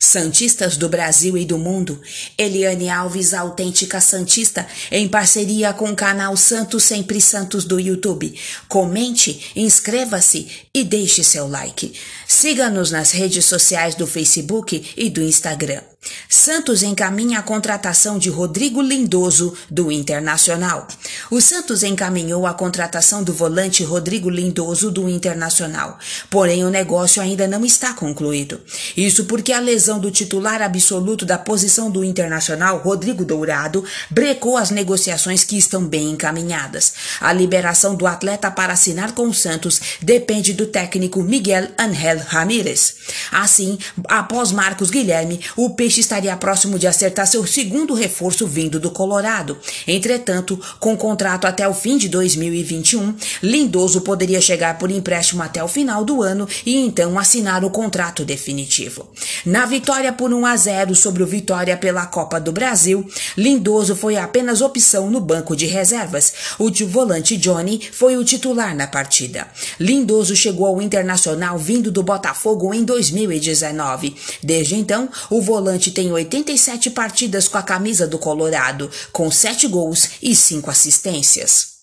Santistas do Brasil e do mundo, Eliane Alves, autêntica Santista, em parceria com o canal Santos Sempre Santos do YouTube. Comente, inscreva-se e deixe seu like. Siga-nos nas redes sociais do Facebook e do Instagram. Santos encaminha a contratação de Rodrigo Lindoso, do Internacional. O Santos encaminhou a contratação do volante Rodrigo Lindoso, do Internacional. Porém, o negócio ainda não está concluído. Isso porque a lesão do titular absoluto da posição do Internacional, Rodrigo Dourado, brecou as negociações que estão bem encaminhadas. A liberação do atleta para assinar com o Santos depende do técnico Miguel Angel Ramírez. Assim, após Marcos Guilherme, o Peixe estaria próximo de acertar seu segundo reforço vindo do Colorado. Entretanto, com contrato até o fim de 2021, Lindoso poderia chegar por empréstimo até o final do ano e então assinar o contrato definitivo. Na vitória por 1 a 0 sobre o Vitória pela Copa do Brasil, Lindoso foi apenas opção no banco de reservas. O volante Johnny foi o titular na partida. Lindoso chegou ao Internacional vindo do Botafogo em 2019. Desde então, o volante volante tem 87 partidas com a camisa do Colorado, com 7 gols e 5 assistências.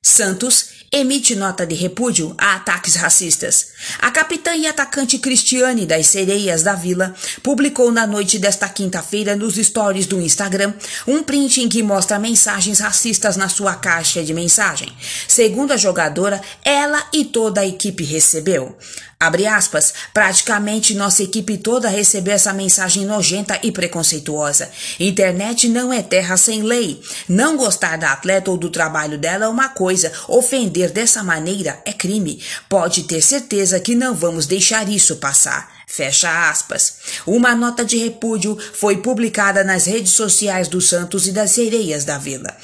Santos emite nota de repúdio a ataques racistas. A capitã e atacante Cristiane das Sereias da Vila publicou na noite desta quinta-feira nos stories do Instagram um print em que mostra mensagens racistas na sua caixa de mensagem. Segundo a jogadora, ela e toda a equipe recebeu. Abre aspas, praticamente nossa equipe toda recebeu essa mensagem nojenta e preconceituosa. Internet não é terra sem lei. Não gostar da atleta ou do trabalho dela é uma coisa, ofender dessa maneira é crime. Pode ter certeza que não vamos deixar isso passar. Fecha aspas. Uma nota de repúdio foi publicada nas redes sociais do Santos e das Sereias da Vila.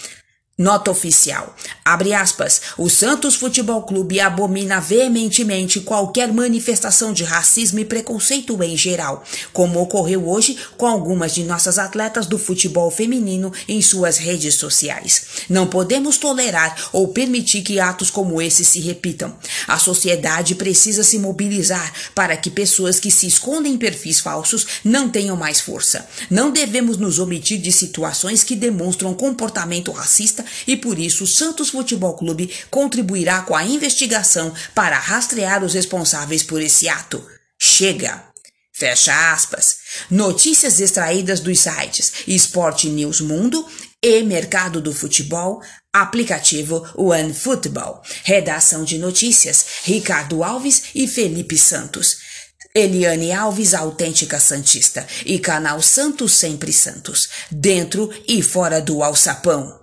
Nota oficial. Abre aspas. O Santos Futebol Clube abomina veementemente qualquer manifestação de racismo e preconceito em geral, como ocorreu hoje com algumas de nossas atletas do futebol feminino em suas redes sociais. Não podemos tolerar ou permitir que atos como esse se repitam. A sociedade precisa se mobilizar para que pessoas que se escondem em perfis falsos não tenham mais força. Não devemos nos omitir de situações que demonstram comportamento racista e por isso o Santos Futebol Clube contribuirá com a investigação para rastrear os responsáveis por esse ato. Chega! Fecha aspas. Notícias extraídas dos sites Esporte News Mundo e Mercado do Futebol, aplicativo OneFootball. Redação de notícias Ricardo Alves e Felipe Santos. Eliane Alves, autêntica Santista, e canal Santos Sempre Santos, dentro e fora do alçapão.